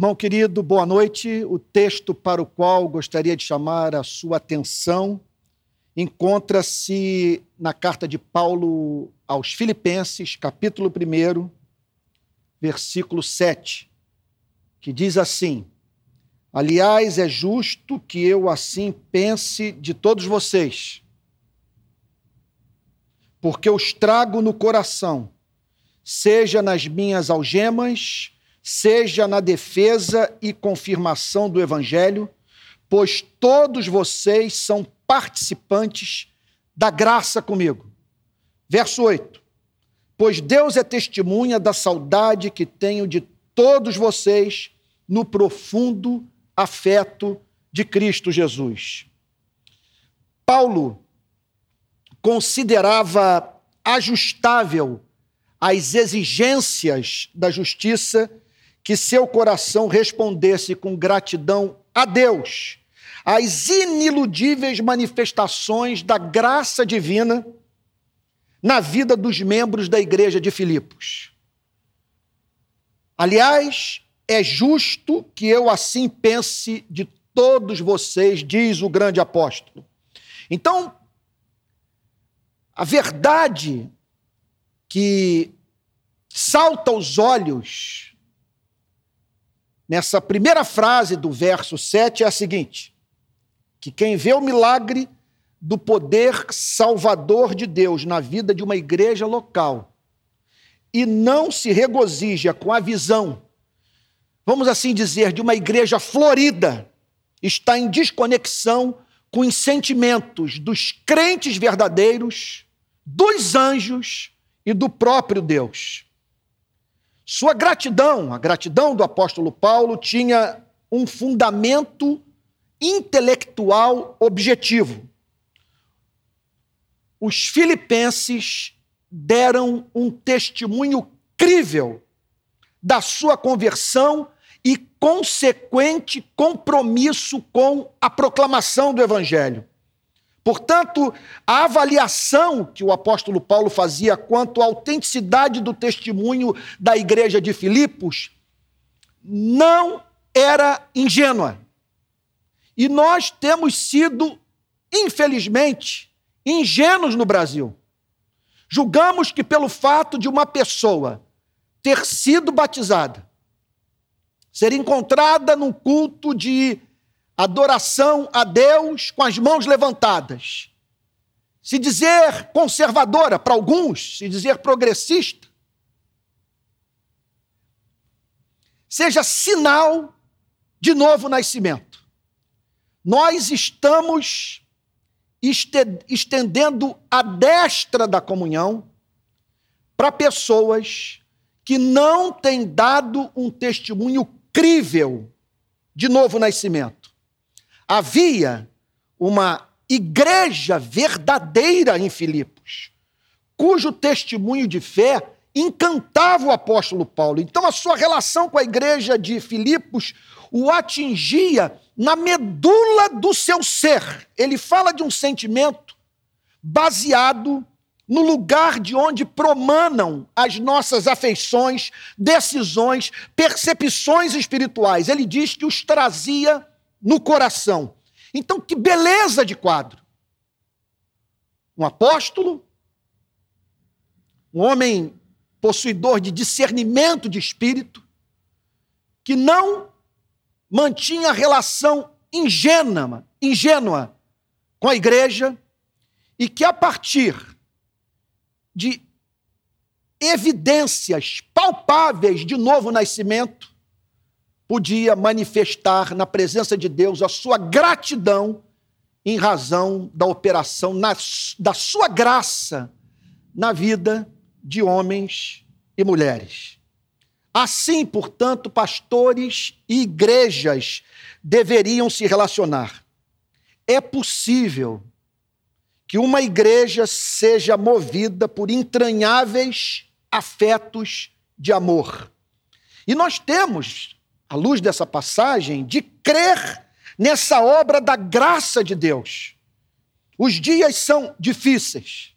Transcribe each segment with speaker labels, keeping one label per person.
Speaker 1: Irmão querido, boa noite. O texto para o qual gostaria de chamar a sua atenção encontra-se na carta de Paulo aos Filipenses, capítulo 1, versículo 7, que diz assim: Aliás, é justo que eu assim pense de todos vocês, porque os trago no coração, seja nas minhas algemas, seja na defesa e confirmação do Evangelho, pois todos vocês são participantes da graça comigo. Verso 8: Pois Deus é testemunha da saudade que tenho de todos vocês no profundo afeto de Cristo Jesus. Paulo considerava ajustável as exigências da justiça que seu coração respondesse com gratidão a Deus, às iniludíveis manifestações da graça divina na vida dos membros da igreja de Filipos. Aliás, é justo que eu assim pense de todos vocês, diz o grande apóstolo. Então, a verdade que salta aos olhos nessa primeira frase do verso 7 é a seguinte: que quem vê o milagre do poder salvador de Deus na vida de uma igreja local e não se regozija com a visão, vamos assim dizer, de uma igreja florida, está em desconexão com os sentimentos dos crentes verdadeiros, dos anjos e do próprio Deus. Sua gratidão, a gratidão do apóstolo Paulo, tinha um fundamento intelectual objetivo. Os filipenses deram um testemunho crível da sua conversão e consequente compromisso com a proclamação do evangelho. Portanto, a avaliação que o apóstolo Paulo fazia quanto à autenticidade do testemunho da igreja de Filipos não era ingênua. E nós temos sido, infelizmente, ingênuos no Brasil. Julgamos que pelo fato de uma pessoa ter sido batizada, ser encontrada num culto de adoração a Deus com as mãos levantadas. Se dizer conservadora para alguns, se dizer progressista, seja sinal de novo nascimento. Nós estamos estendendo a destra da comunhão para pessoas que não têm dado um testemunho crível de novo nascimento havia uma igreja verdadeira em Filipos, cujo testemunho de fé encantava o apóstolo Paulo. Então, a sua relação com a igreja de Filipos o atingia na medula do seu ser. Ele fala de um sentimento baseado no lugar de onde promanam as nossas afeições, decisões, percepções espirituais. Ele diz que os trazia no coração. Então, que beleza de quadro! Um apóstolo, um homem possuidor de discernimento de espírito, que não mantinha relação ingênua, ingênua com a igreja e que, a partir de evidências palpáveis de novo nascimento, podia manifestar na presença de Deus a sua gratidão em razão da operação na, da sua graça na vida de homens e mulheres. Assim, portanto, pastores e igrejas deveriam se relacionar. É possível que uma igreja seja movida por entranháveis afetos de amor. E nós temos à luz dessa passagem, de crer nessa obra da graça de Deus. Os dias são difíceis.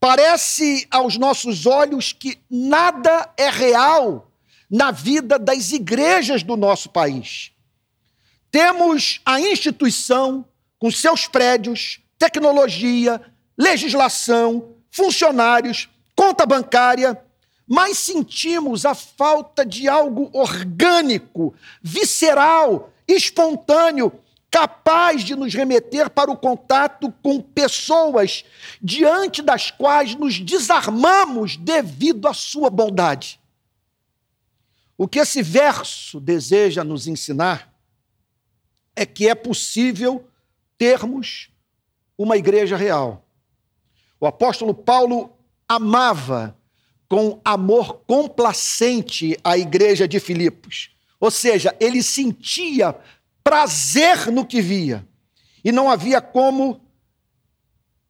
Speaker 1: Parece aos nossos olhos que nada é real na vida das igrejas do nosso país. Temos a instituição com seus prédios, tecnologia, legislação, funcionários, conta bancária, mas sentimos a falta de algo orgânico, visceral, espontâneo, capaz de nos remeter para o contato com pessoas diante das quais nos desarmamos devido à sua bondade. O que esse verso deseja nos ensinar é que é possível termos uma igreja real. O apóstolo Paulo amava com amor complacente a igreja de Filipos. Ou seja, ele sentia prazer no que via. E não havia como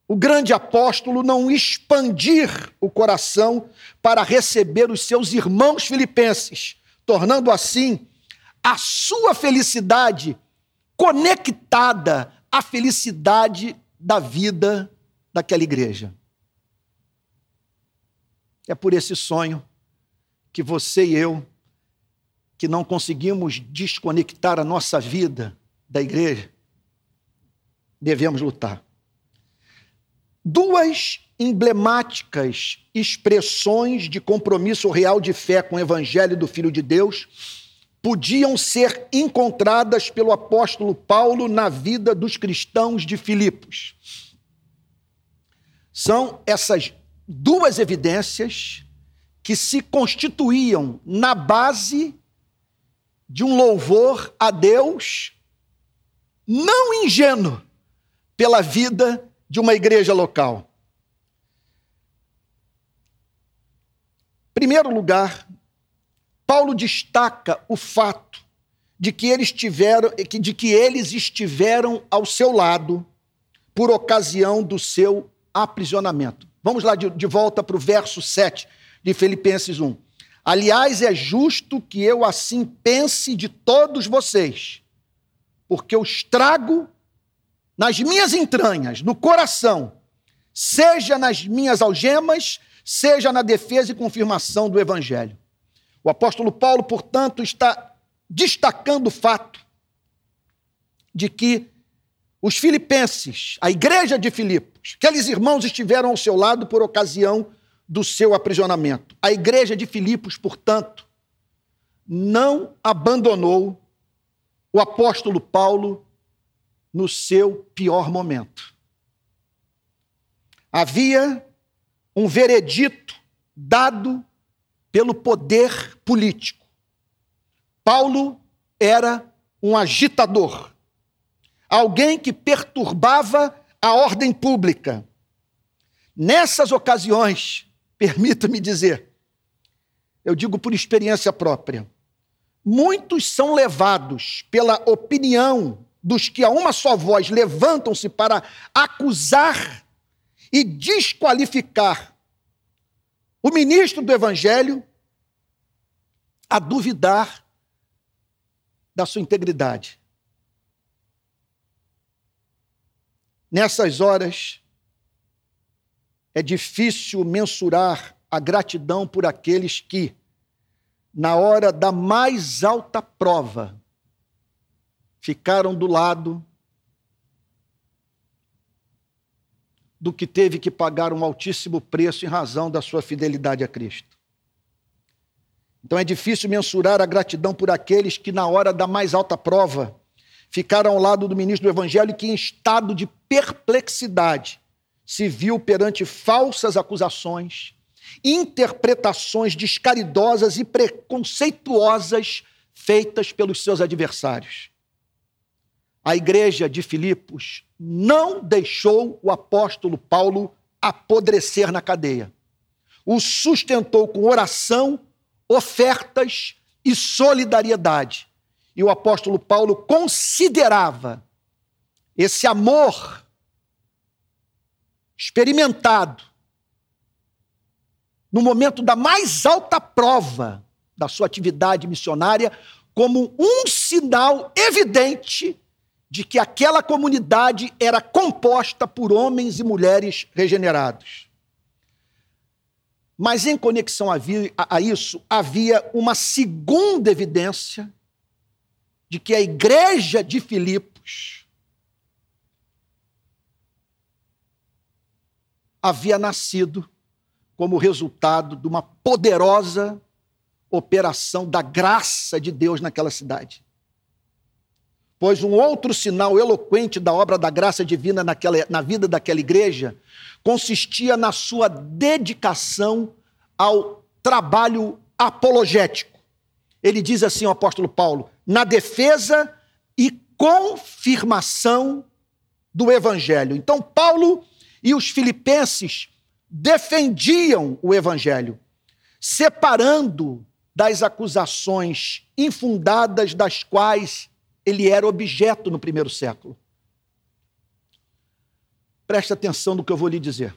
Speaker 1: o grande apóstolo não expandir o coração para receber os seus irmãos filipenses, tornando assim a sua felicidade conectada à felicidade da vida daquela igreja. É por esse sonho que você e eu, que não conseguimos desconectar a nossa vida da igreja, devemos lutar. Duas emblemáticas expressões de compromisso real de fé com o Evangelho do Filho de Deus podiam ser encontradas pelo apóstolo Paulo na vida dos cristãos de Filipos. São essas duas evidências que se constituíam na base de um louvor a Deus não ingênuo pela vida de uma igreja local. Primeiro lugar, Paulo destaca o fato de que eles tiveram, de que eles estiveram ao seu lado por ocasião do seu aprisionamento. Vamos lá de, de volta para o verso 7 de Filipenses 1. Aliás, é justo que eu assim pense de todos vocês, porque eu estrago nas minhas entranhas, no coração, seja nas minhas algemas, seja na defesa e confirmação do Evangelho. O apóstolo Paulo, portanto, está destacando o fato de que os filipenses, a igreja de Filipos, aqueles irmãos estiveram ao seu lado por ocasião do seu aprisionamento. A igreja de Filipos, portanto, não abandonou o apóstolo Paulo no seu pior momento. Havia um veredito dado pelo poder político. Paulo era um agitador, alguém que perturbava a ordem pública. Nessas ocasiões, permita-me dizer, eu digo por experiência própria, muitos são levados pela opinião dos que a uma só voz levantam-se para acusar e desqualificar o ministro do Evangelho a duvidar da sua integridade. Nessas horas, é difícil mensurar a gratidão por aqueles que, na hora da mais alta prova, ficaram do lado do que teve que pagar um altíssimo preço em razão da sua fidelidade a Cristo. Então é difícil mensurar a gratidão por aqueles que, na hora da mais alta prova, ficaram ao lado do ministro do Evangelho que, em estado de perplexidade, se viu perante falsas acusações, interpretações descaridosas e preconceituosas feitas pelos seus adversários a igreja de Filipos não deixou o apóstolo Paulo apodrecer na cadeia. O sustentou com oração, ofertas e solidariedade. E o apóstolo Paulo considerava esse amor experimentado no momento da mais alta prova da sua atividade missionária como um sinal evidente de que aquela comunidade era composta por homens e mulheres regenerados. Mas em conexão a, isso, havia uma segunda evidência de que a igreja de Filipos havia nascido como resultado de uma poderosa operação da graça de Deus naquela cidade. Pois um outro sinal eloquente da obra da graça divina naquela, na vida daquela igreja consistia na sua dedicação ao trabalho apologético. Ele diz assim, o apóstolo Paulo, na defesa e confirmação do evangelho. Então, Paulo e os filipenses defendiam o evangelho, separando das acusações infundadas das quais ele era objeto no primeiro século. Preste atenção no que eu vou lhe dizer.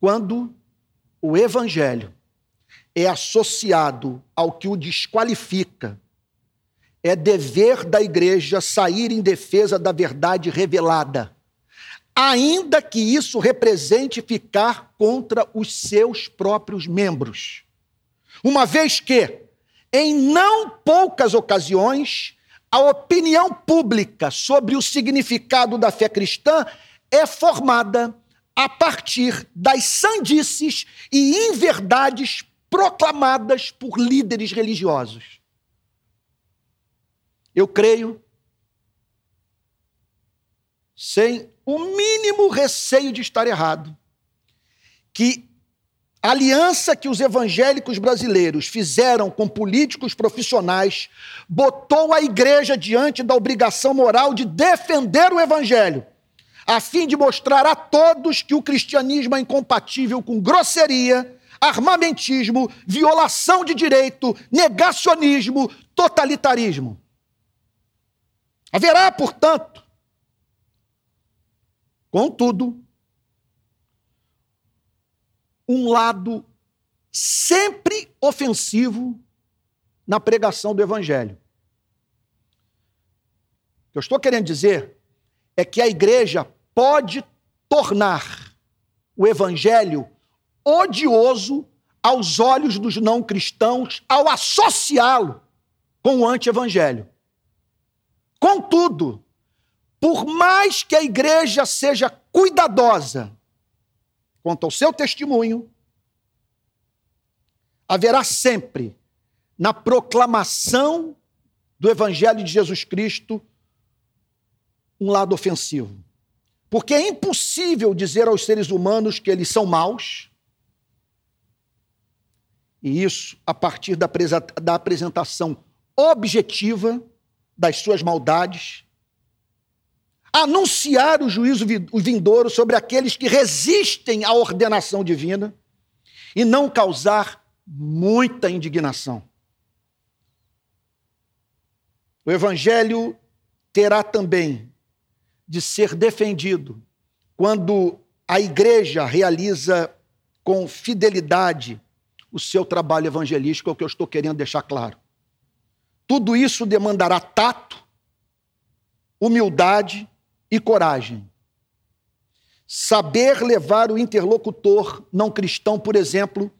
Speaker 1: Quando o evangelho é associado ao que o desqualifica, é dever da igreja sair em defesa da verdade revelada, ainda que isso represente ficar contra os seus próprios membros. Uma vez que, em não poucas ocasiões, a opinião pública sobre o significado da fé cristã é formada a partir das sandices e inverdades proclamadas por líderes religiosos. Eu creio, sem o mínimo receio de estar errado, que a aliança que os evangélicos brasileiros fizeram com políticos profissionais botou a igreja diante da obrigação moral de defender o evangelho, a fim de mostrar a todos que o cristianismo é incompatível com grosseria, armamentismo, violação de direito, negacionismo, totalitarismo. Haverá, portanto, contudo, um lado sempre ofensivo na pregação do Evangelho. O que eu estou querendo dizer é que a igreja pode tornar o Evangelho odioso aos olhos dos não cristãos ao associá-lo com o anti-evangelho. Contudo, por mais que a igreja seja cuidadosa quanto ao seu testemunho, haverá sempre, na proclamação do Evangelho de Jesus Cristo, um lado ofensivo. Porque é impossível dizer aos seres humanos que eles são maus, e isso a partir da apresentação objetiva das suas maldades, anunciar o juízo vindouro sobre aqueles que resistem à ordenação divina e não causar muita indignação. O evangelho terá também de ser defendido quando a igreja realiza com fidelidade o seu trabalho evangelístico, é o que eu estou querendo deixar claro. Tudo isso demandará tato, humildade e coragem. Saber levar o interlocutor não cristão, por exemplo,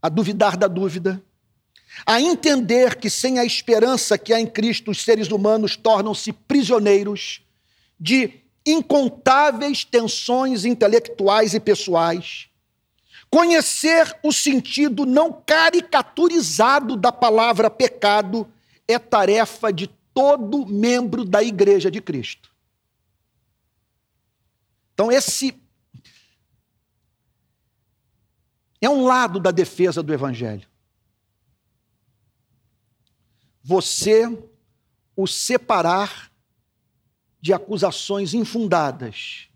Speaker 1: a duvidar da dúvida, a entender que sem a esperança que há em Cristo os seres humanos tornam-se prisioneiros de incontáveis tensões intelectuais e pessoais, conhecer o sentido não caricaturizado da palavra pecado é tarefa de todo membro da Igreja de Cristo. Então, esse é um lado da defesa do Evangelho. Você o separar de acusações infundadas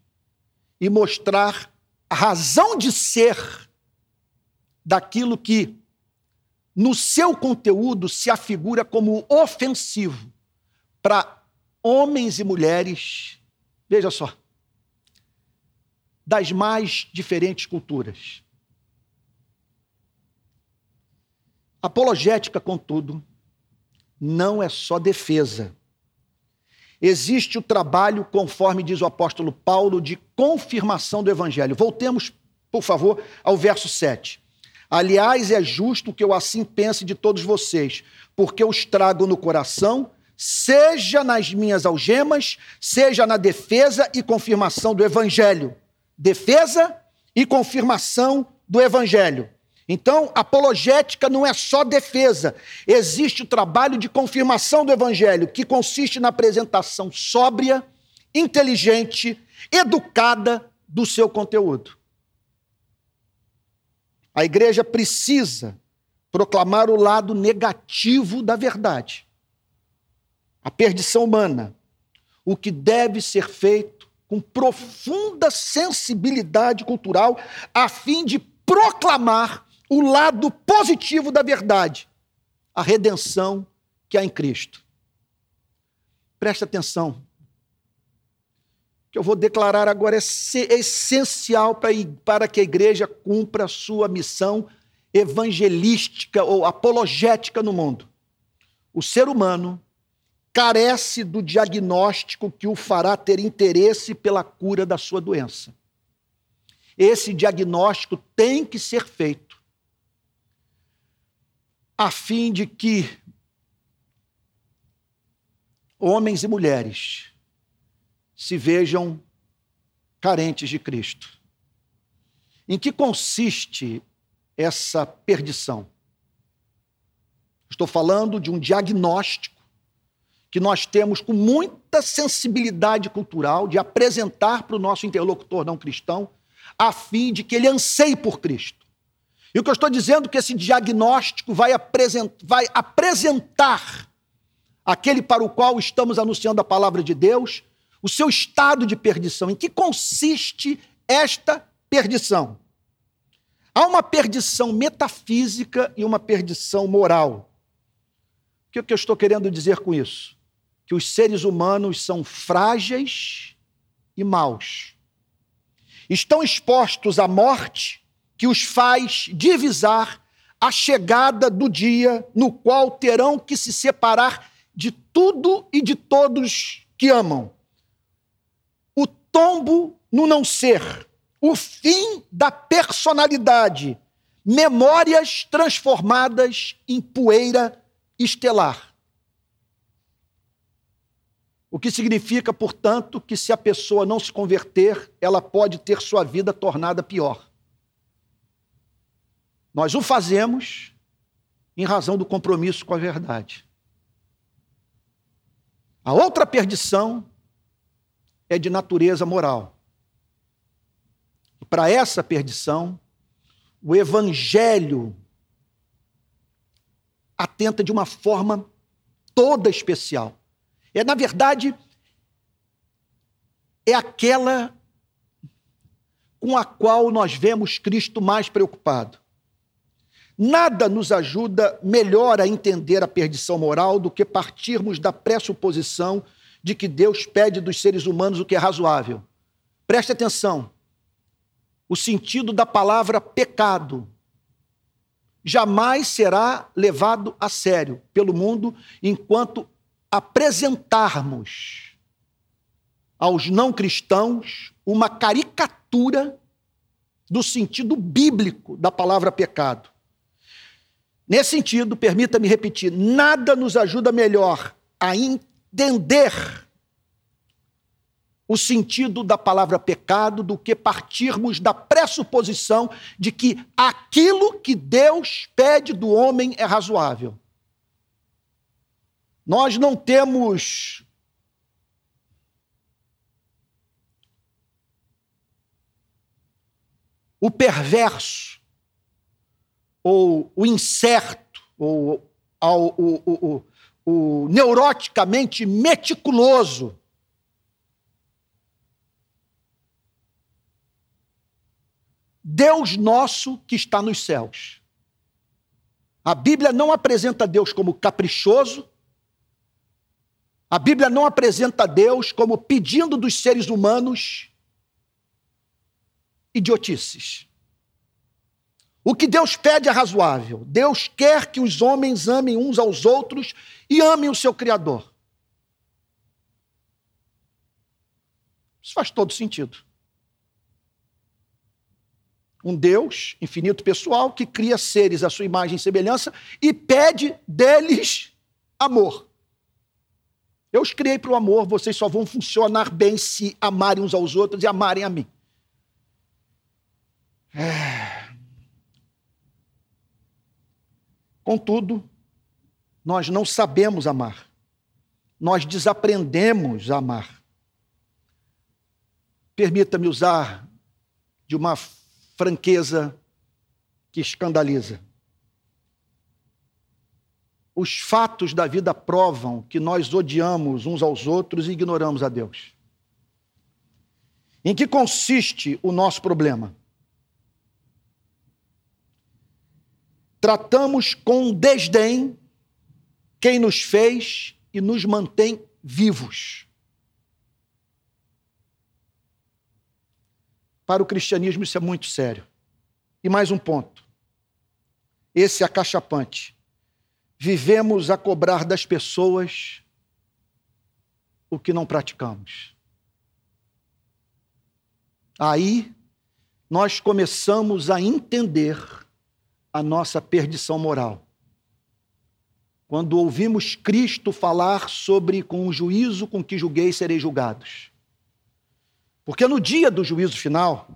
Speaker 1: e mostrar a razão de ser daquilo que, no seu conteúdo, se afigura como ofensivo para homens e mulheres, veja só, das mais diferentes culturas. Apologética, contudo, não é só defesa. existe o trabalho, conforme diz o apóstolo Paulo, de confirmação do evangelho. Voltemos, por favor, ao verso 7. Aliás, é justo que eu assim pense de todos vocês, porque eu os trago no coração, seja nas minhas algemas, seja na defesa e confirmação do evangelho. Defesa e confirmação do evangelho. Então, apologética não é só defesa, existe o trabalho de confirmação do evangelho, que consiste na apresentação sóbria, inteligente, educada do seu conteúdo. A igreja precisa proclamar o lado negativo da verdade, a perdição humana, o que deve ser feito com profunda sensibilidade cultural, a fim de proclamar o lado positivo da verdade, a redenção que há em Cristo. Presta atenção. Que eu vou declarar agora é essencial para que a igreja cumpra a sua missão evangelística ou apologética no mundo. O ser humano carece do diagnóstico que o fará ter interesse pela cura da sua doença. Esse diagnóstico tem que ser feito a fim de que homens e mulheres se vejam carentes de Cristo. Em que consiste essa perdição? Estou falando de um diagnóstico que nós temos com muita sensibilidade cultural de apresentar para o nosso interlocutor não cristão, a fim de que ele anseie por Cristo. E o que eu estou dizendo é que esse diagnóstico vai, apresent, vai apresentar aquele para o qual estamos anunciando a palavra de Deus, o seu estado de perdição. Em que consiste esta perdição? Há uma perdição metafísica e uma perdição moral. O que eu estou querendo dizer com isso? Que os seres humanos são frágeis e maus. Estão expostos à morte que os faz divisar a chegada do dia no qual terão que se separar de tudo e de todos que amam. Tombo no não ser, o fim da personalidade, memórias transformadas em poeira estelar. O que significa, portanto, que se a pessoa não se converter, ela pode ter sua vida tornada pior. Nós o fazemos em razão do compromisso com a verdade. A outra perdição é de natureza moral. Para essa perdição, o evangelho atenta de uma forma toda especial. É, na verdade, é aquela com a qual nós vemos Cristo mais preocupado. Nada nos ajuda melhor a entender a perdição moral do que partirmos da pressuposição de que Deus pede dos seres humanos o que é razoável. Preste atenção. O sentido da palavra pecado jamais será levado a sério pelo mundo enquanto apresentarmos aos não cristãos uma caricatura do sentido bíblico da palavra pecado. Nesse sentido, permita-me repetir: nada nos ajuda melhor a entender o sentido da palavra pecado do que partirmos da pressuposição de que aquilo que Deus pede do homem é razoável. Nós não temos o perverso ou o incerto, ou ao, o, o, o, o neuroticamente meticuloso. Deus nosso que está nos céus. A Bíblia não apresenta Deus como caprichoso, a Bíblia não apresenta Deus como pedindo dos seres humanos idiotices. O que Deus pede é razoável. Deus quer que os homens amem uns aos outros e amem o seu Criador. Isso faz todo sentido. Um Deus infinito pessoal que cria seres à sua imagem e semelhança e pede deles amor. Eu os criei para o amor, vocês só vão funcionar bem se amarem uns aos outros e amarem a mim. É... Contudo, nós não sabemos amar. Nós desaprendemos a amar. Permita-me usar de uma franqueza que escandaliza. Os fatos da vida provam que nós odiamos uns aos outros e ignoramos a Deus. Em que consiste o nosso problema? Tratamos com desdém quem nos fez e nos mantém vivos. Para o cristianismo, isso é muito sério. E mais um ponto. Esse é acachapante. Vivemos a cobrar das pessoas o que não praticamos. Aí nós começamos a entender a nossa perdição moral. Quando ouvimos Cristo falar sobre com o juízo com que julguei serei julgados. Porque no dia do juízo final,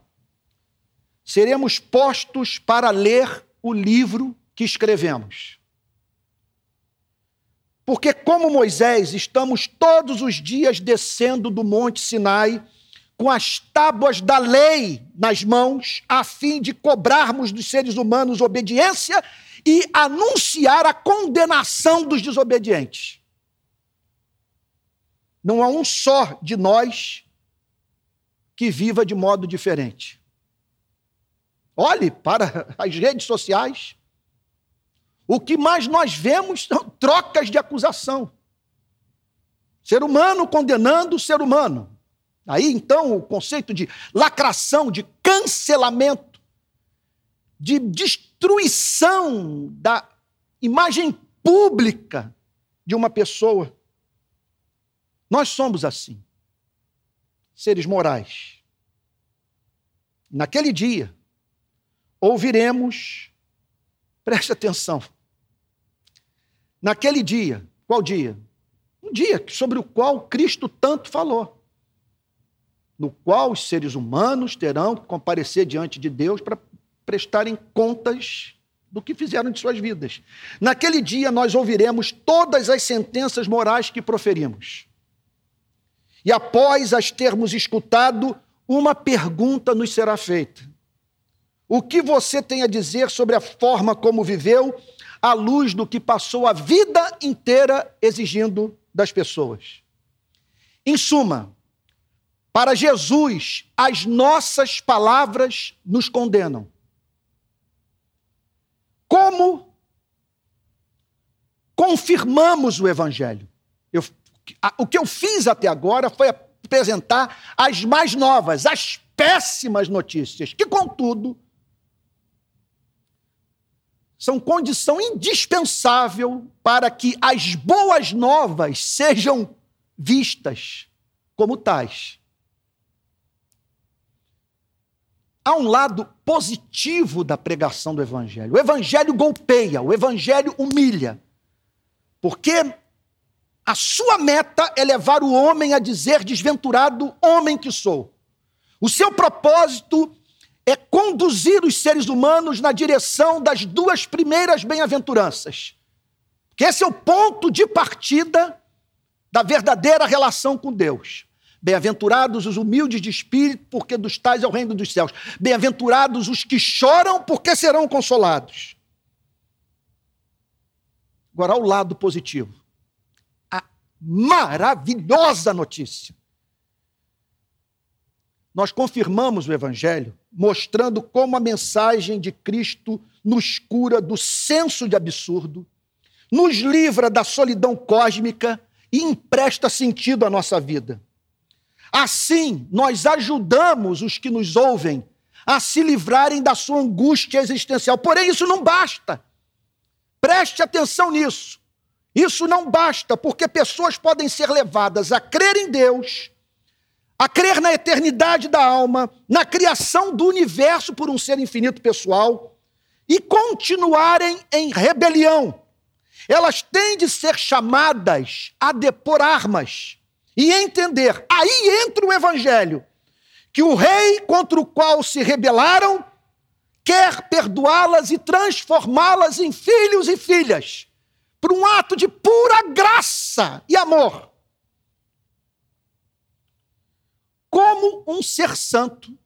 Speaker 1: seremos postos para ler o livro que escrevemos. Porque, como Moisés, estamos todos os dias descendo do Monte Sinai com as tábuas da lei nas mãos, a fim de cobrarmos dos seres humanos obediência e anunciar a condenação dos desobedientes. Não há um só de nós que viva de modo diferente. Olhe para as redes sociais. O que mais nós vemos são trocas de acusação. Ser humano condenando o ser humano. Aí então o conceito de lacração, de cancelamento, de destruição da imagem pública de uma pessoa. Nós somos assim seres morais. Naquele dia, ouviremos, preste atenção, naquele dia, qual dia? Um dia sobre o qual Cristo tanto falou, no qual os seres humanos terão que comparecer diante de Deus para prestarem contas do que fizeram de suas vidas. Naquele dia nós ouviremos todas as sentenças morais que proferimos. E após as termos escutado, uma pergunta nos será feita: O que você tem a dizer sobre a forma como viveu, à luz do que passou a vida inteira exigindo das pessoas? Em suma, para Jesus, as nossas palavras nos condenam. Como confirmamos o Evangelho? Eu o que eu fiz até agora foi apresentar as mais novas, as péssimas notícias, que, contudo, são condição indispensável para que as boas novas sejam vistas como tais. Há um lado positivo da pregação do Evangelho. O Evangelho golpeia, o Evangelho humilha. Porque a sua meta é levar o homem a dizer, desventurado homem que sou. O seu propósito é conduzir os seres humanos na direção das duas primeiras bem-aventuranças. Que esse é o ponto de partida da verdadeira relação com Deus. Bem-aventurados os humildes de espírito, porque dos tais é o reino dos céus. Bem-aventurados os que choram, porque serão consolados. Agora, ao lado positivo maravilhosa notícia. Nós confirmamos o Evangelho, mostrando como a mensagem de Cristo nos cura do senso de absurdo, nos livra da solidão cósmica e empresta sentido à nossa vida. Assim, nós ajudamos os que nos ouvem a se livrarem da sua angústia existencial. Porém, isso não basta. Preste atenção nisso. Isso não basta, porque pessoas podem ser levadas a crer em Deus, a crer na eternidade da alma, na criação do universo por um ser infinito pessoal e continuarem em rebelião. Elas têm de ser chamadas a depor armas e entender. Aí entra o evangelho, que o rei contra o qual se rebelaram quer perdoá-las e transformá-las em filhos e filhas, por um ato de pura graça e amor. Como um ser santo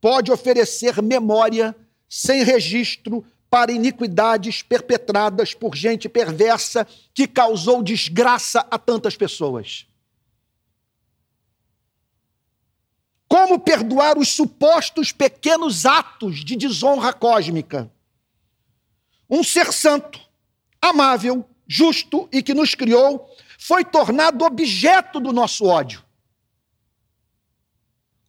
Speaker 1: pode oferecer memória sem registro para iniquidades perpetradas por gente perversa que causou desgraça a tantas pessoas? Como perdoar os supostos pequenos atos de desonra cósmica? Um ser santo, amável, justo e que nos criou, foi tornado objeto do nosso ódio.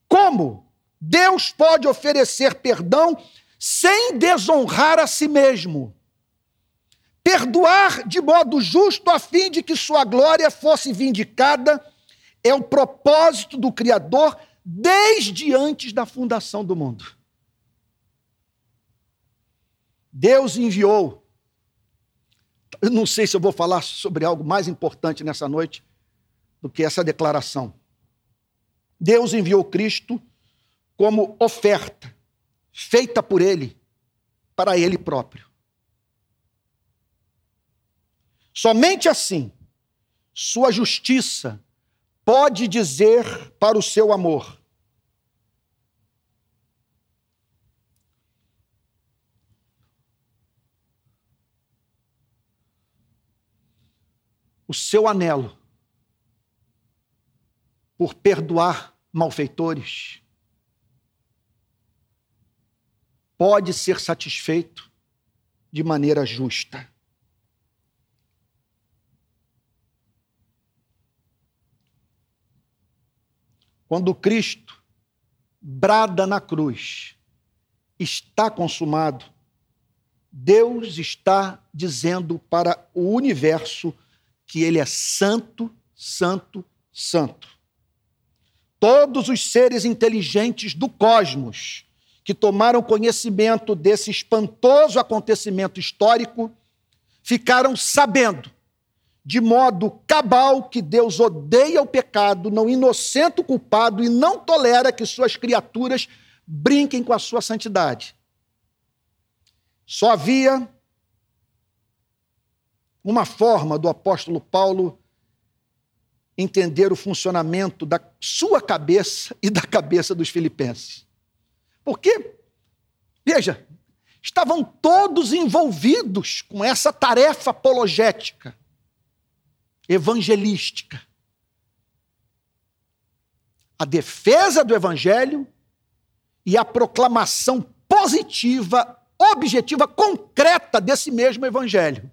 Speaker 1: Como Deus pode oferecer perdão sem desonrar a si mesmo? Perdoar de modo justo a fim de que sua glória fosse vindicada é o propósito do Criador desde antes da fundação do mundo. Deus enviou. Eu não sei se eu vou falar sobre algo mais importante nessa noite do que essa declaração. Deus enviou Cristo como oferta feita por Ele para Ele próprio. Somente assim, Sua justiça pode dizer para o seu amor: o seu anelo por perdoar malfeitores pode ser satisfeito de maneira justa. Quando Cristo brada na cruz, está consumado, Deus está dizendo para o universo que ele é santo, santo, santo. Todos os seres inteligentes do cosmos que tomaram conhecimento desse espantoso acontecimento histórico ficaram sabendo, de modo cabal, que Deus odeia o pecado, não inocenta o culpado e não tolera que suas criaturas brinquem com a sua santidade. Só havia uma forma do apóstolo Paulo entender o funcionamento da sua cabeça e da cabeça dos filipenses. Porque, veja, estavam todos envolvidos com essa tarefa apologética, evangelística. A defesa do evangelho e a proclamação positiva, objetiva, concreta desse mesmo evangelho.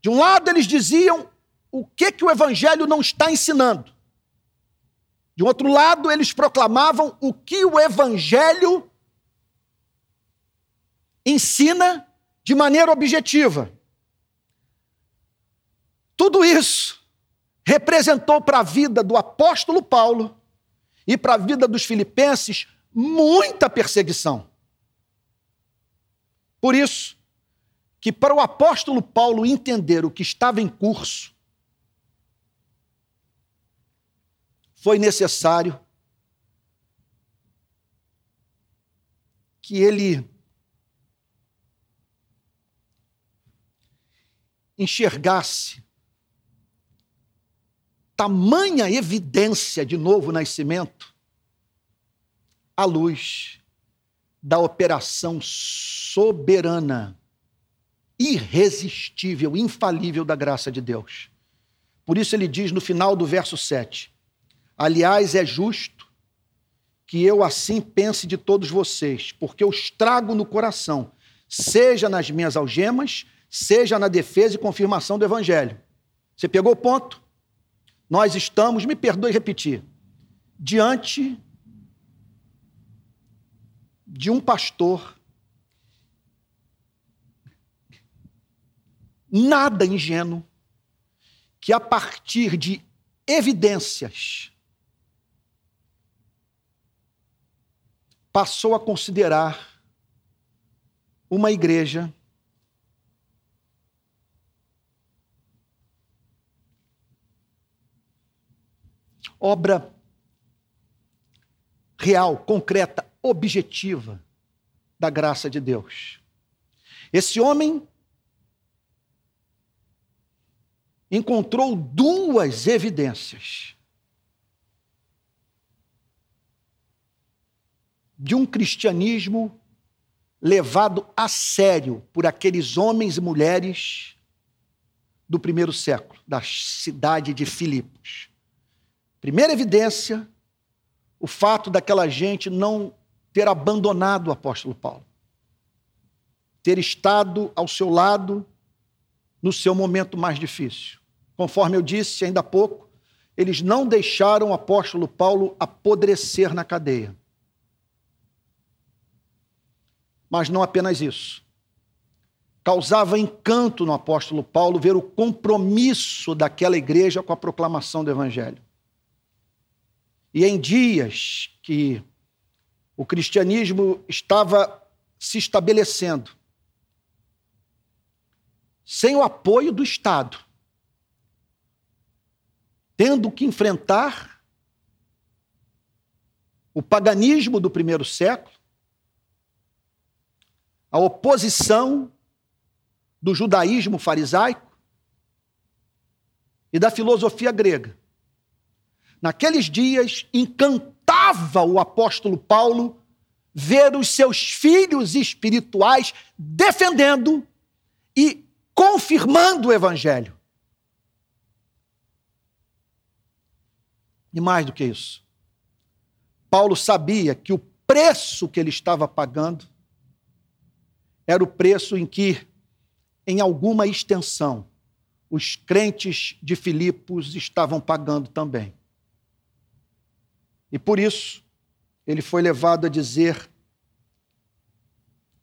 Speaker 1: De um lado, eles diziam o que, que o evangelho não está ensinando. De outro lado, eles proclamavam o que o evangelho ensina de maneira objetiva. Tudo isso representou para a vida do apóstolo Paulo e para a vida dos filipenses muita perseguição. Por isso, que para o apóstolo Paulo entender o que estava em curso, foi necessário que ele enxergasse tamanha evidência de novo nascimento à luz da operação soberana irresistível, infalível da graça de Deus. Por isso ele diz no final do verso 7: Aliás, é justo que eu assim pense de todos vocês, porque eu estrago no coração, seja nas minhas algemas, seja na defesa e confirmação do Evangelho. Você pegou o ponto? Nós estamos, me perdoe repetir, diante de um pastor nada ingênuo que, a partir de evidências, passou a considerar uma igreja obra real, concreta, objetiva da graça de Deus. Esse homem encontrou duas evidências de um cristianismo levado a sério por aqueles homens e mulheres do primeiro século, da cidade de Filipos. Primeira evidência, o fato daquela gente não ter abandonado o apóstolo Paulo, ter estado ao seu lado no seu momento mais difícil. Conforme eu disse ainda há pouco, eles não deixaram o apóstolo Paulo apodrecer na cadeia. Mas não apenas isso. Causava encanto no apóstolo Paulo ver o compromisso daquela igreja com a proclamação do evangelho. E em dias que o cristianismo estava se estabelecendo, sem o apoio do Estado, tendo que enfrentar o paganismo do primeiro século, a oposição do judaísmo farisaico e da filosofia grega. Naqueles dias, encantava o apóstolo Paulo ver os seus filhos espirituais defendendo e confirmando o evangelho. E mais do que isso, Paulo sabia que o preço que ele estava pagando era o preço em que, em alguma extensão, os crentes de Filipos estavam pagando também. E por isso, ele foi levado a dizer: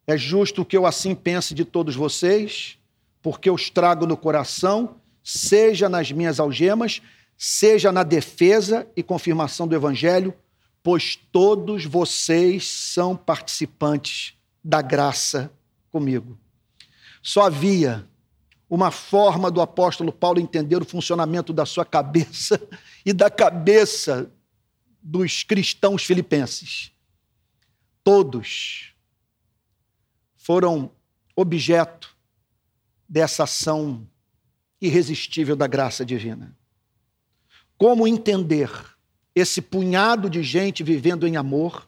Speaker 1: É justo que eu assim pense de todos vocês, porque os trago no coração, seja nas minhas algemas, seja na defesa e confirmação do evangelho, pois todos vocês são participantes da graça comigo. Só havia uma forma do apóstolo Paulo entender o funcionamento da sua cabeça e da cabeça dos cristãos filipenses. Todos foram objeto dessa ação irresistível da graça divina. Como entender esse punhado de gente vivendo em amor,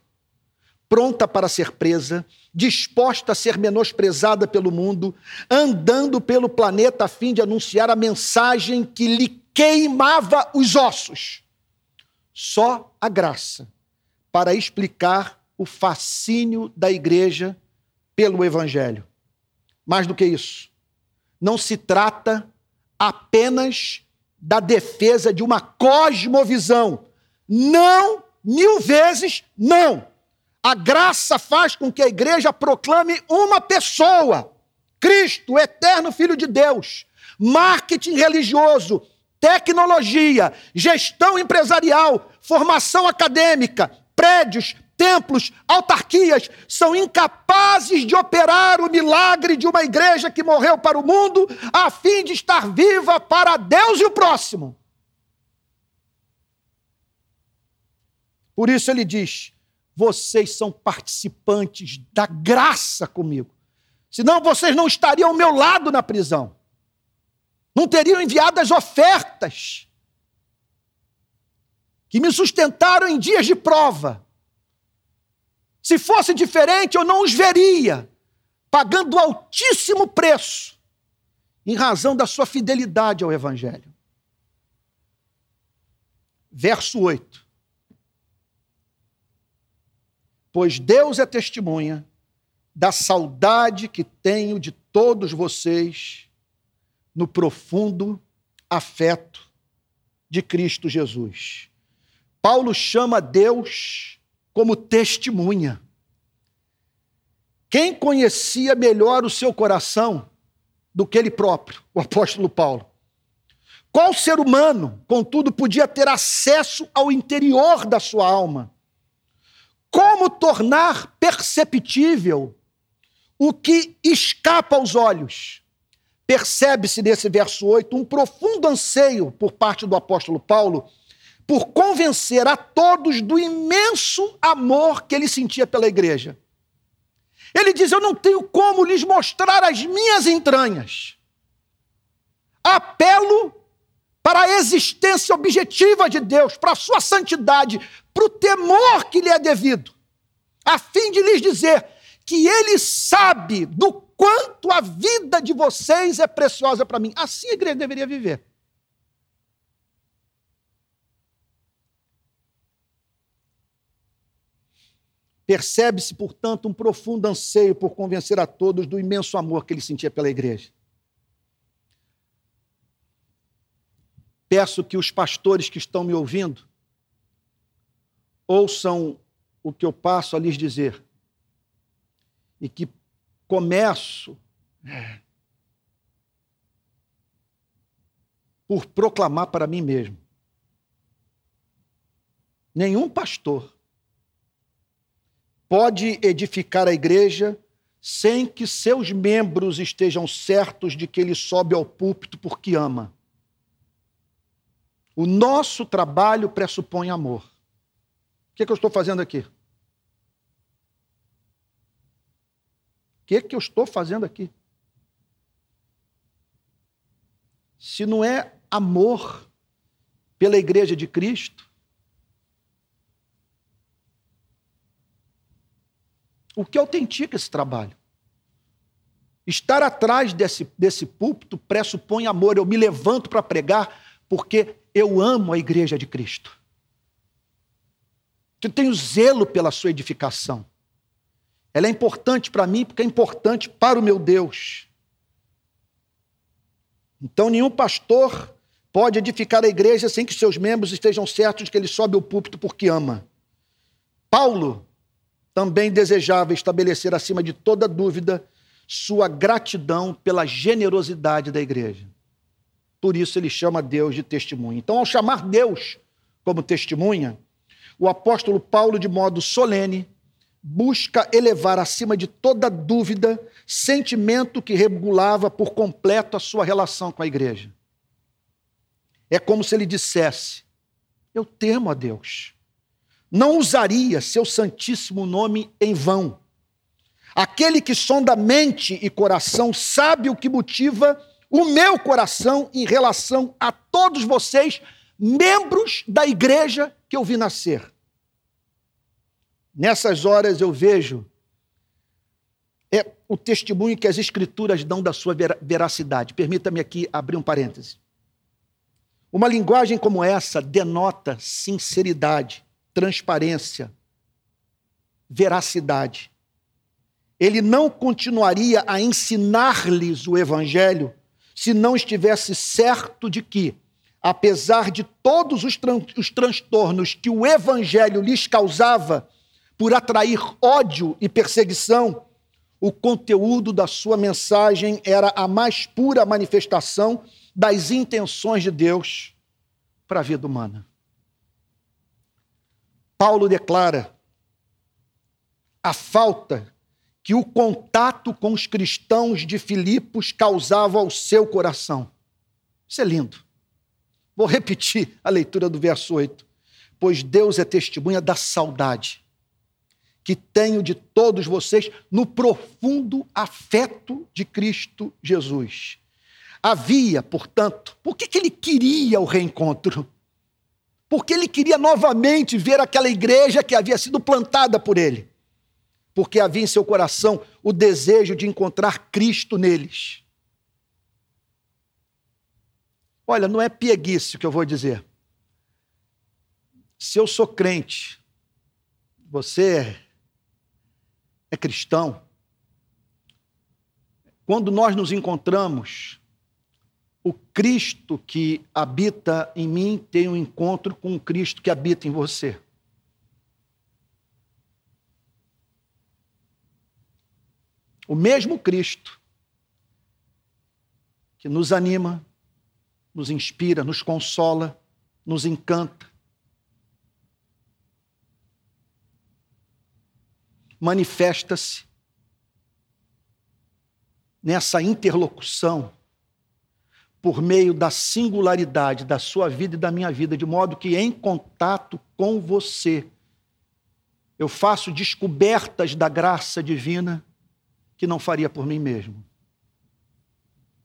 Speaker 1: pronta para ser presa, disposta a ser menosprezada pelo mundo, andando pelo planeta a fim de anunciar a mensagem que lhe queimava os ossos. Só a graça para explicar o fascínio da igreja pelo evangelho. Mais do que isso, não se trata apenas da defesa de uma cosmovisão. Não, mil vezes não. A graça faz com que a igreja proclame uma pessoa, Cristo, eterno Filho de Deus. Marketing religioso, tecnologia, gestão empresarial, formação acadêmica, prédios, templos, autarquias são incapazes de operar o milagre de uma igreja que morreu para o mundo a fim de estar viva para Deus e o próximo. Por isso ele diz: vocês são participantes da graça comigo. Senão vocês não estariam ao meu lado na prisão. Não teriam enviado as ofertas que me sustentaram em dias de prova. Se fosse diferente, eu não os veria, pagando altíssimo preço, em razão da sua fidelidade ao Evangelho. Verso 8. Pois Deus é testemunha da saudade que tenho de todos vocês no profundo afeto de Cristo Jesus. Paulo chama Deus como testemunha. Quem conhecia melhor o seu coração do que ele próprio, o apóstolo Paulo? Qual ser humano, contudo, podia ter acesso ao interior da sua alma? como tornar perceptível o que escapa aos olhos. Percebe-se nesse verso 8 um profundo anseio por parte do apóstolo Paulo por convencer a todos do imenso amor que ele sentia pela igreja. Ele diz: Eu não tenho como lhes mostrar as minhas entranhas. Apelo para a existência objetiva de Deus, para a sua santidade, para o temor que lhe é devido, a fim de lhes dizer que ele sabe do quanto a vida de vocês é preciosa para mim. Assim a igreja deveria viver. Percebe-se, portanto, um profundo anseio por convencer a todos do imenso amor que ele sentia pela igreja. Peço que os pastores que estão me ouvindo ouçam o que eu passo a lhes dizer e que começo por proclamar para mim mesmo. Nenhum pastor pode edificar a igreja sem que seus membros estejam certos de que ele sobe ao púlpito porque ama. O nosso trabalho pressupõe amor. O que, é que eu estou fazendo aqui? O que, é que eu estou fazendo aqui? Se não é amor pela igreja de Cristo, o que autentica esse trabalho? Estar atrás desse, desse púlpito pressupõe amor. Eu me levanto para pregar porque eu amo a igreja de Cristo. Eu tenho zelo pela sua edificação. Ela é importante para mim porque é importante para o meu Deus. Então, nenhum pastor pode edificar a igreja sem que seus membros estejam certos de que ele sobe o púlpito porque ama. Paulo também desejava estabelecer acima de toda dúvida sua gratidão pela generosidade da igreja. Por isso ele chama Deus de testemunha. Então, ao chamar Deus como testemunha, o apóstolo Paulo, de modo solene, busca elevar acima de toda dúvida sentimento que regulava por completo a sua relação com a igreja. É como se ele dissesse: Eu temo a Deus não usaria seu santíssimo nome em vão. Aquele que sonda mente e coração sabe o que motiva o meu coração em relação a todos vocês, membros da igreja que eu vi nascer. Nessas horas eu vejo é o testemunho que as escrituras dão da sua veracidade. Permita-me aqui abrir um parêntese. Uma linguagem como essa denota sinceridade, transparência, veracidade. Ele não continuaria a ensinar-lhes o evangelho se não estivesse certo de que, apesar de todos os, tran os transtornos que o evangelho lhes causava por atrair ódio e perseguição, o conteúdo da sua mensagem era a mais pura manifestação das intenções de Deus para a vida humana. Paulo declara a falta que o contato com os cristãos de Filipos causava ao seu coração. Isso é lindo. Vou repetir a leitura do verso 8. Pois Deus é testemunha da saudade que tenho de todos vocês no profundo afeto de Cristo Jesus. Havia, portanto, por que, que ele queria o reencontro? Porque ele queria novamente ver aquela igreja que havia sido plantada por ele, porque havia em seu coração o desejo de encontrar Cristo neles. Olha, não é pieguice o que eu vou dizer. Se eu sou crente, você é cristão, quando nós nos encontramos o Cristo que habita em mim tem um encontro com o Cristo que habita em você. O mesmo Cristo que nos anima, nos inspira, nos consola, nos encanta. manifesta-se nessa interlocução por meio da singularidade da sua vida e da minha vida, de modo que em contato com você, eu faço descobertas da graça divina que não faria por mim mesmo.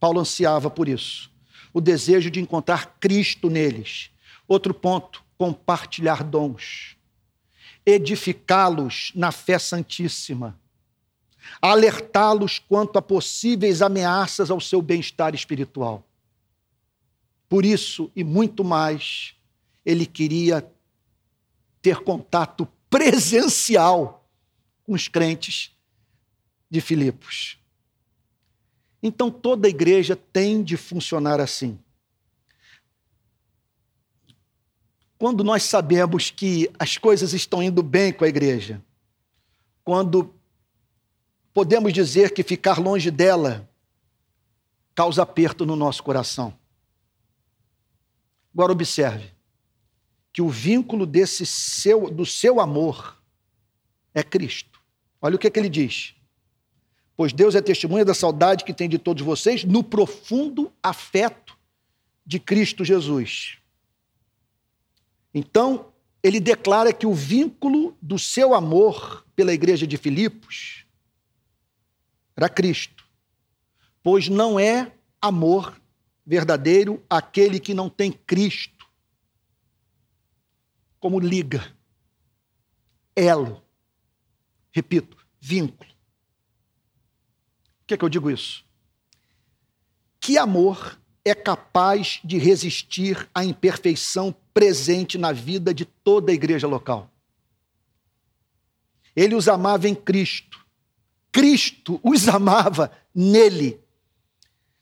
Speaker 1: Paulo ansiava por isso, o desejo de encontrar Cristo neles. Outro ponto, compartilhar dons, edificá-los na fé santíssima, alertá-los quanto a possíveis ameaças ao seu bem-estar espiritual. Por isso e muito mais, ele queria ter contato presencial com os crentes de Filipos. Então toda igreja tem de funcionar assim. Quando nós sabemos que as coisas estão indo bem com a igreja, quando podemos dizer que ficar longe dela causa aperto no nosso coração. Agora observe que o vínculo desse seu, do seu amor é Cristo. Olha o que, é que ele diz. Pois Deus é testemunha da saudade que tem de todos vocês no profundo afeto de Cristo Jesus. Então, ele declara que o vínculo do seu amor pela igreja de Filipos era Cristo. Pois não é amor verdadeiro aquele que não tem Cristo como liga, elo. Repito, vínculo. Por que, é que eu digo isso? Que amor é capaz de resistir à imperfeição presente na vida de toda a igreja local? Ele os amava em Cristo. Cristo os amava nele.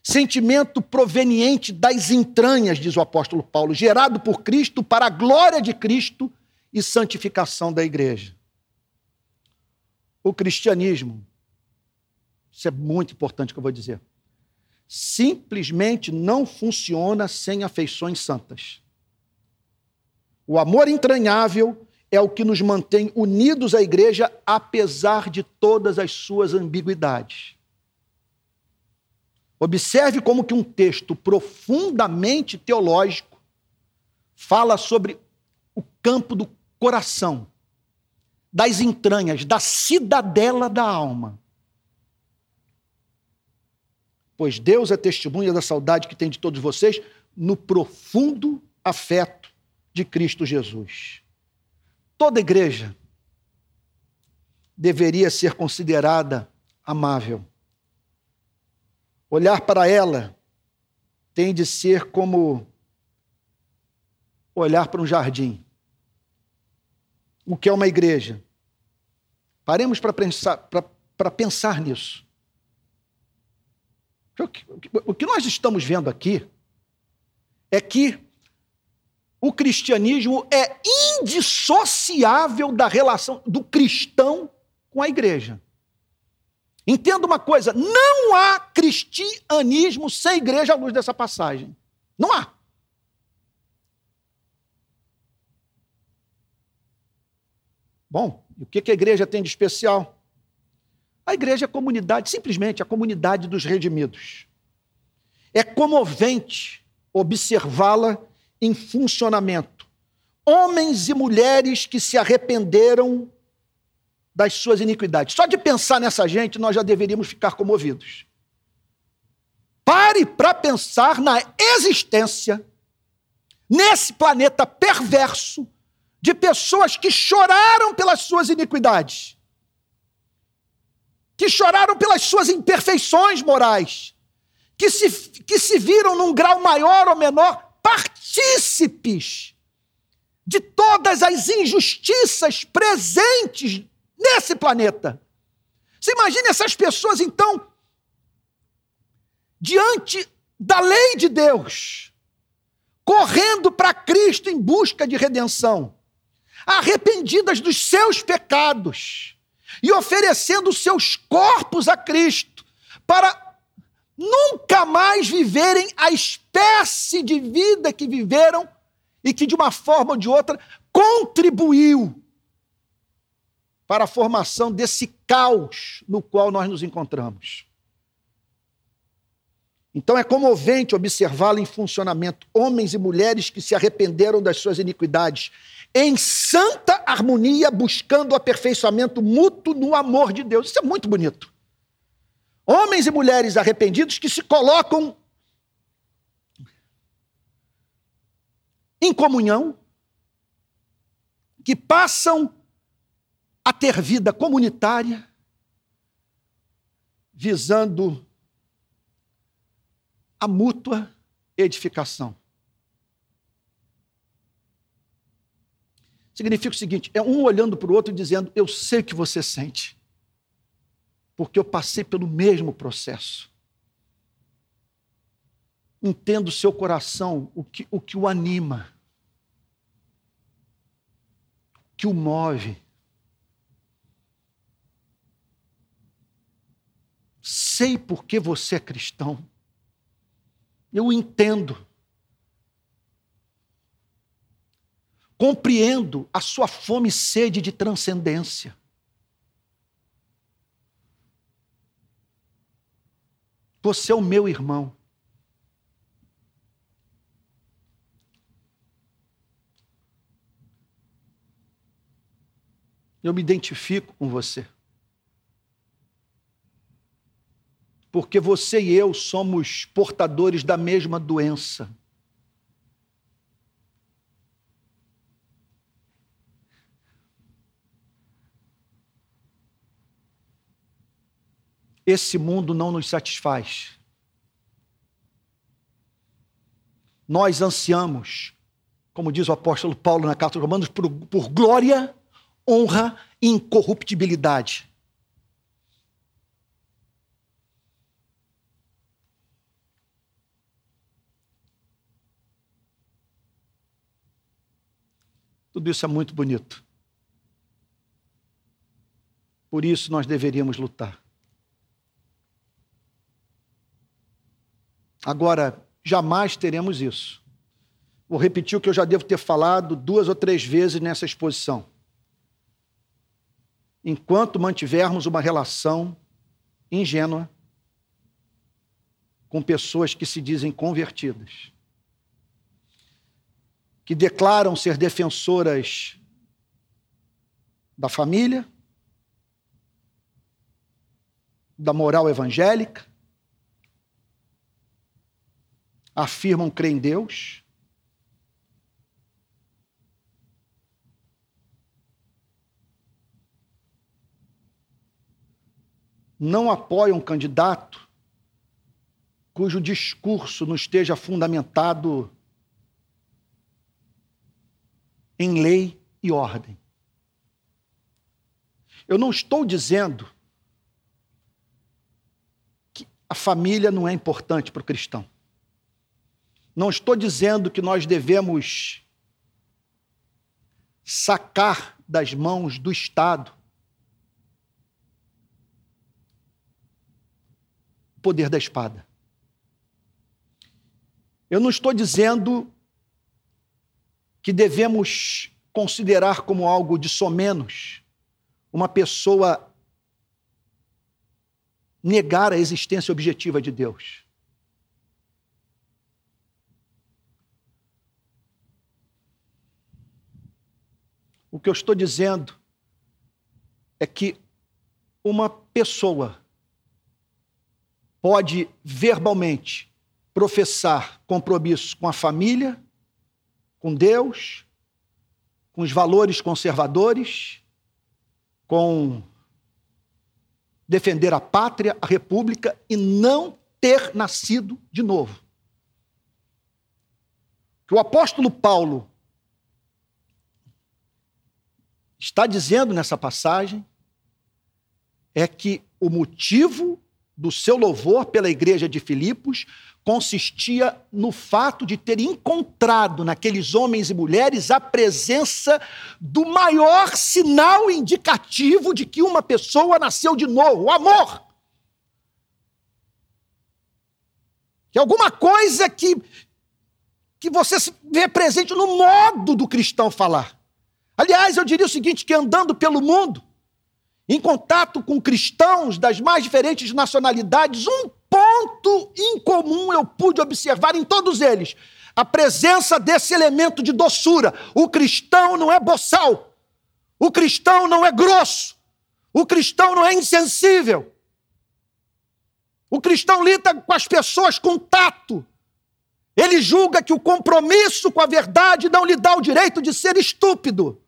Speaker 1: Sentimento proveniente das entranhas, diz o apóstolo Paulo, gerado por Cristo para a glória de Cristo e santificação da igreja. O cristianismo, isso é muito importante que eu vou dizer, simplesmente não funciona sem afeições santas. O amor entranhável é o que nos mantém unidos à igreja, apesar de todas as suas ambiguidades. Observe como que um texto profundamente teológico fala sobre o campo do coração, das entranhas, da cidadela da alma. Pois Deus é testemunha da saudade que tem de todos vocês no profundo afeto de Cristo Jesus. Toda igreja deveria ser considerada amável Olhar para ela tem de ser como olhar para um jardim. O que é uma igreja? Paremos para pensar, pensar nisso. O que nós estamos vendo aqui é que o cristianismo é indissociável da relação do cristão com a igreja. Entenda uma coisa: não há cristianismo sem igreja à luz dessa passagem. Não há. Bom, e o que a igreja tem de especial? A igreja é a comunidade, simplesmente a comunidade dos redimidos. É comovente observá-la em funcionamento. Homens e mulheres que se arrependeram das suas iniquidades. Só de pensar nessa gente, nós já deveríamos ficar comovidos. Pare para pensar na existência, nesse planeta perverso, de pessoas que choraram pelas suas iniquidades, que choraram pelas suas imperfeições morais, que se, que se viram num grau maior ou menor partícipes de todas as injustiças presentes nesse planeta. Você imagina essas pessoas, então, diante da lei de Deus, correndo para Cristo em busca de redenção, arrependidas dos seus pecados e oferecendo seus corpos a Cristo para nunca mais viverem a espécie de vida que viveram e que, de uma forma ou de outra, contribuiu para a formação desse caos no qual nós nos encontramos. Então é comovente observá-lo em funcionamento. Homens e mulheres que se arrependeram das suas iniquidades, em santa harmonia, buscando o aperfeiçoamento mútuo no amor de Deus. Isso é muito bonito. Homens e mulheres arrependidos que se colocam em comunhão, que passam a ter vida comunitária, visando a mútua edificação. Significa o seguinte: é um olhando para o outro e dizendo, eu sei o que você sente, porque eu passei pelo mesmo processo. Entendo o seu coração, o que o, que o anima, o que o move. Sei por que você é cristão. Eu entendo. Compreendo a sua fome e sede de transcendência. Você é o meu irmão. Eu me identifico com você. Porque você e eu somos portadores da mesma doença. Esse mundo não nos satisfaz. Nós ansiamos, como diz o apóstolo Paulo na carta aos Romanos, por, por glória, honra e incorruptibilidade. Tudo isso é muito bonito. Por isso nós deveríamos lutar. Agora, jamais teremos isso. Vou repetir o que eu já devo ter falado duas ou três vezes nessa exposição. Enquanto mantivermos uma relação ingênua com pessoas que se dizem convertidas, que declaram ser defensoras da família, da moral evangélica, afirmam crer em Deus, não apoiam um candidato cujo discurso não esteja fundamentado em lei e ordem. Eu não estou dizendo que a família não é importante para o cristão. Não estou dizendo que nós devemos sacar das mãos do Estado o poder da espada. Eu não estou dizendo que devemos considerar como algo de somenos uma pessoa negar a existência objetiva de Deus. O que eu estou dizendo é que uma pessoa pode verbalmente professar compromisso com a família, com Deus, com os valores conservadores, com defender a pátria, a república e não ter nascido de novo. Que o apóstolo Paulo está dizendo nessa passagem é que o motivo do seu louvor pela igreja de Filipos consistia no fato de ter encontrado naqueles homens e mulheres a presença do maior sinal indicativo de que uma pessoa nasceu de novo, o amor. Que alguma coisa que, que você vê presente no modo do cristão falar. Aliás, eu diria o seguinte: que andando pelo mundo, em contato com cristãos das mais diferentes nacionalidades, um ponto em comum eu pude observar em todos eles: a presença desse elemento de doçura. O cristão não é boçal, o cristão não é grosso, o cristão não é insensível. O cristão lida com as pessoas com tato. Ele julga que o compromisso com a verdade não lhe dá o direito de ser estúpido.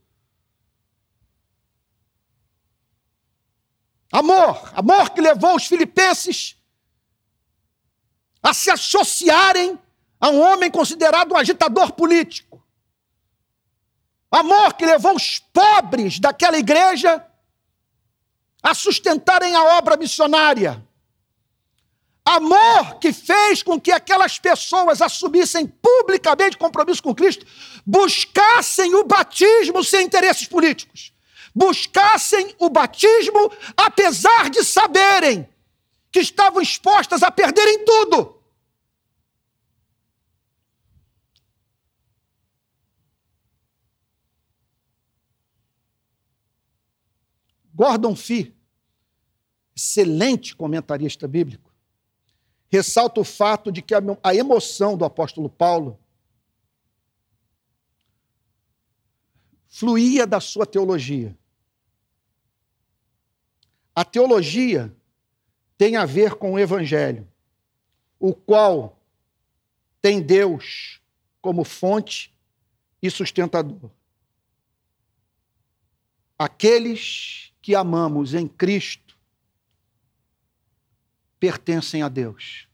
Speaker 1: Amor, amor que levou os filipenses a se associarem a um homem considerado um agitador político. Amor que levou os pobres daquela igreja a sustentarem a obra missionária. Amor que fez com que aquelas pessoas assumissem publicamente compromisso com Cristo, buscassem o batismo sem interesses políticos buscassem o batismo, apesar de saberem que estavam expostas a perderem tudo. Gordon Fee, excelente comentarista bíblico, ressalta o fato de que a emoção do apóstolo Paulo fluía da sua teologia. A teologia tem a ver com o evangelho, o qual tem Deus como fonte e sustentador. Aqueles que amamos em Cristo pertencem a Deus.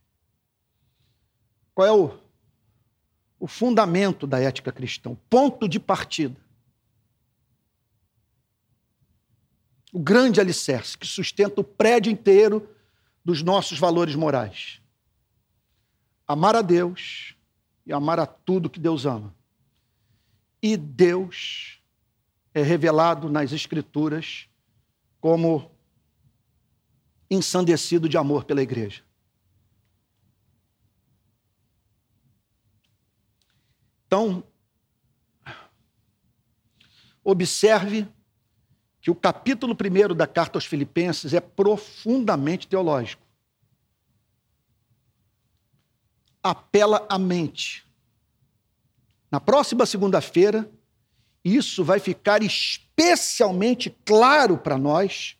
Speaker 1: Qual é o, o fundamento da ética cristã? O ponto de partida. o grande alicerce que sustenta o prédio inteiro dos nossos valores morais. Amar a Deus e amar a tudo que Deus ama. E Deus é revelado nas Escrituras como ensandecido de amor pela igreja. Então, observe que o capítulo 1 da carta aos Filipenses é profundamente teológico. Apela à mente. Na próxima segunda-feira, isso vai ficar especialmente claro para nós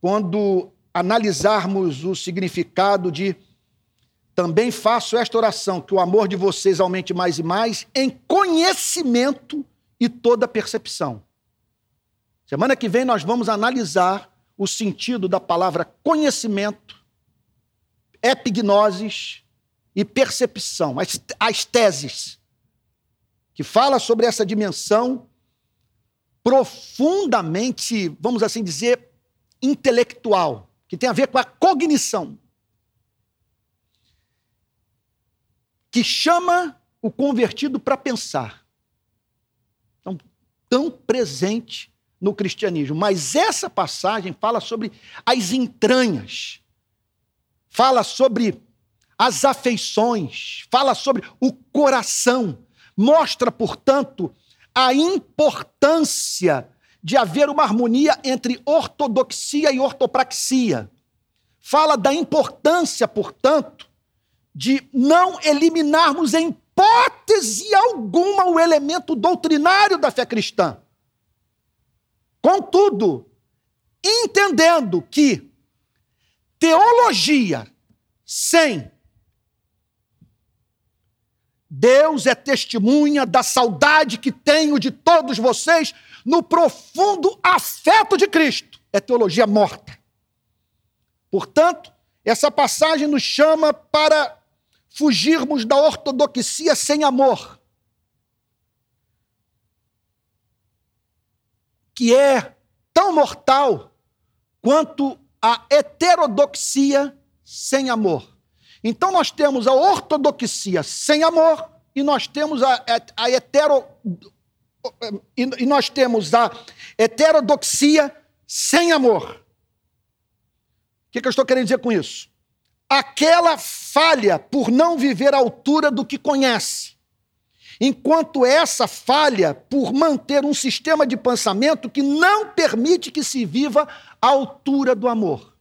Speaker 1: quando analisarmos o significado de também faço esta oração, que o amor de vocês aumente mais e mais em conhecimento e toda percepção Semana que vem nós vamos analisar o sentido da palavra conhecimento, epignosis e percepção, as, as teses, que fala sobre essa dimensão profundamente, vamos assim dizer, intelectual, que tem a ver com a cognição, que chama o convertido para pensar. Então, tão presente no cristianismo. Mas essa passagem fala sobre as entranhas, fala sobre as afeições, fala sobre o coração. Mostra, portanto, a importância de haver uma harmonia entre ortodoxia e ortopraxia. Fala da importância, portanto, de não eliminarmos em hipótese alguma o elemento doutrinário da fé cristã. Contudo, entendendo que teologia sem Deus é testemunha da saudade que tenho de todos vocês no profundo afeto de Cristo. É teologia morta. Portanto, essa passagem nos chama para fugirmos da ortodoxia sem amor. Que é tão mortal quanto a heterodoxia sem amor. Então nós temos a ortodoxia sem amor e nós temos a, a, hetero e, nós temos a heterodoxia sem amor. O que, que eu estou querendo dizer com isso? Aquela falha por não viver à altura do que conhece enquanto essa falha por manter um sistema de pensamento que não permite que se viva à altura do amor.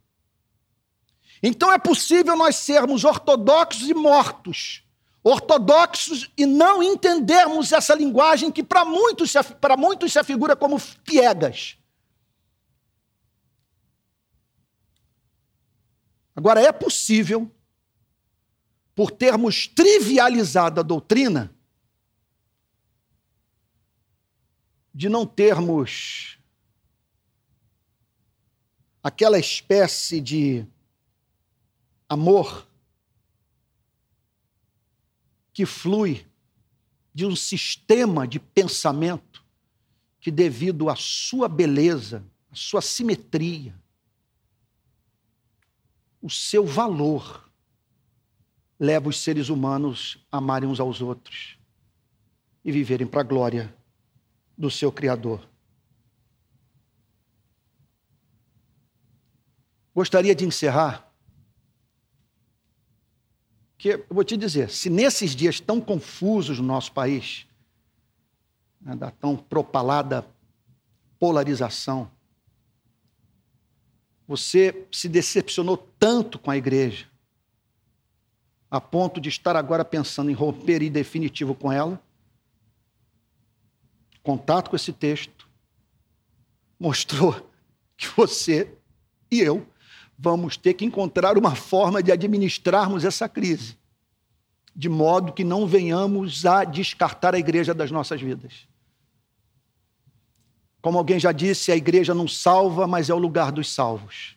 Speaker 1: Então é possível nós sermos ortodoxos e mortos, ortodoxos e não entendermos essa linguagem que para muitos, para muitos se afigura como piegas. Agora, é possível, por termos trivializado a doutrina, de não termos aquela espécie de amor que flui de um sistema de pensamento que, devido à sua beleza, à sua simetria, o seu valor leva os seres humanos a amarem uns aos outros e viverem para a glória do seu Criador. Gostaria de encerrar, que eu vou te dizer, se nesses dias tão confusos no nosso país, né, da tão propalada polarização, você se decepcionou tanto com a igreja, a ponto de estar agora pensando em romper em definitivo com ela. Contato com esse texto mostrou que você e eu vamos ter que encontrar uma forma de administrarmos essa crise, de modo que não venhamos a descartar a igreja das nossas vidas. Como alguém já disse, a igreja não salva, mas é o lugar dos salvos.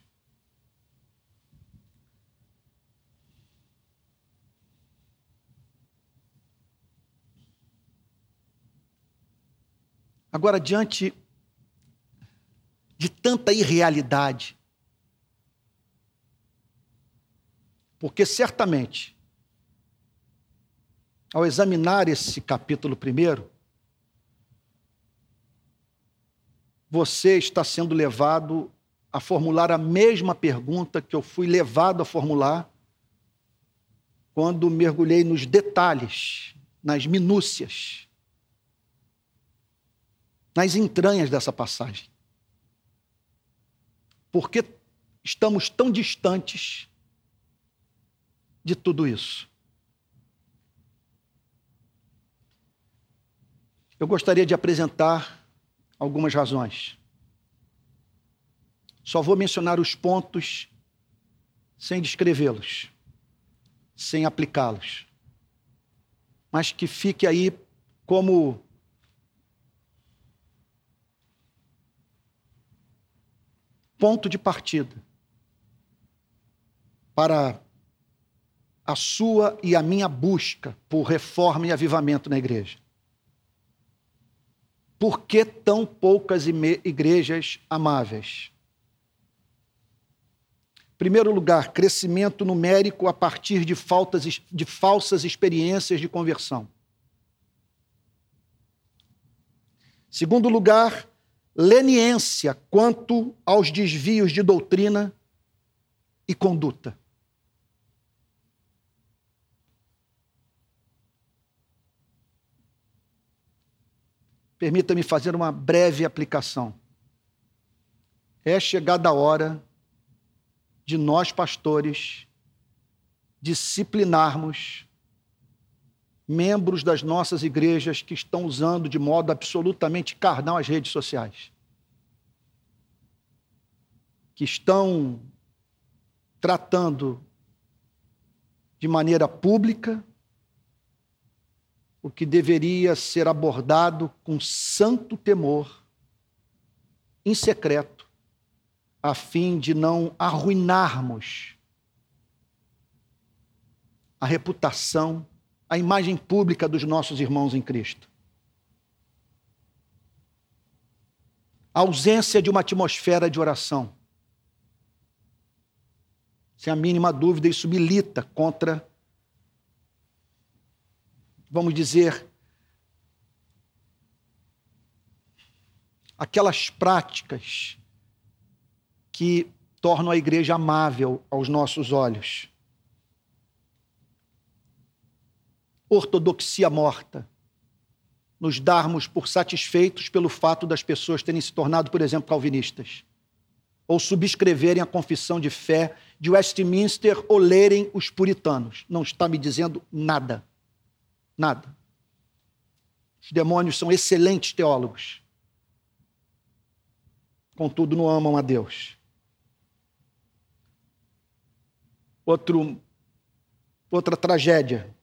Speaker 1: Agora, diante de tanta irrealidade, porque certamente, ao examinar esse capítulo primeiro, você está sendo levado a formular a mesma pergunta que eu fui levado a formular quando mergulhei nos detalhes, nas minúcias, nas entranhas dessa passagem. Por que estamos tão distantes de tudo isso? Eu gostaria de apresentar algumas razões. Só vou mencionar os pontos sem descrevê-los, sem aplicá-los. Mas que fique aí como ponto de partida para a sua e a minha busca por reforma e avivamento na igreja. Por que tão poucas igrejas amáveis? Primeiro lugar, crescimento numérico a partir de, faltas, de falsas experiências de conversão. Segundo lugar, leniência quanto aos desvios de doutrina e conduta. Permita-me fazer uma breve aplicação. É chegada a hora de nós, pastores, disciplinarmos membros das nossas igrejas que estão usando de modo absolutamente carnal as redes sociais. Que estão tratando de maneira pública o que deveria ser abordado com santo temor, em secreto, a fim de não arruinarmos a reputação, a imagem pública dos nossos irmãos em Cristo. A ausência de uma atmosfera de oração. Sem a mínima dúvida, isso milita contra vamos dizer, aquelas práticas que tornam a igreja amável aos nossos olhos. Ortodoxia morta, nos darmos por satisfeitos pelo fato das pessoas terem se tornado, por exemplo, calvinistas, ou subscreverem a confissão de fé de Westminster ou lerem os puritanos. Não está me dizendo nada. Nada. Os demônios são excelentes teólogos. Contudo, não amam a Deus. Outro, outra tragédia.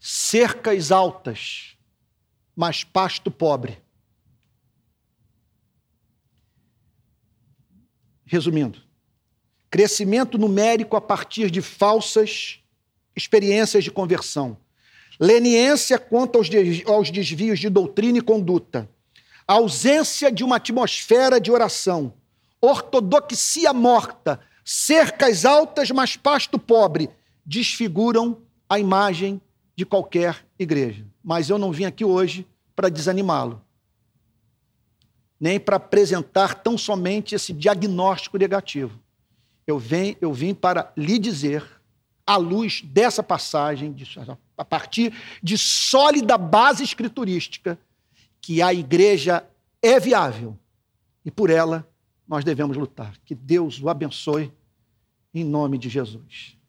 Speaker 1: Cercas altas mas pasto pobre. Resumindo, crescimento numérico a partir de falsas experiências de conversão, leniência quanto aos desvios de doutrina e conduta, ausência de uma atmosfera de oração, ortodoxia morta, cercas altas, mas pasto pobre, desfiguram a imagem de qualquer igreja. Mas eu não vim aqui hoje para desanimá-lo, nem para apresentar tão somente esse diagnóstico negativo. Eu vim, eu vim para lhe dizer, à luz dessa passagem, a partir de sólida base escriturística, que a igreja é viável e por ela nós devemos lutar. Que Deus o abençoe em nome de Jesus.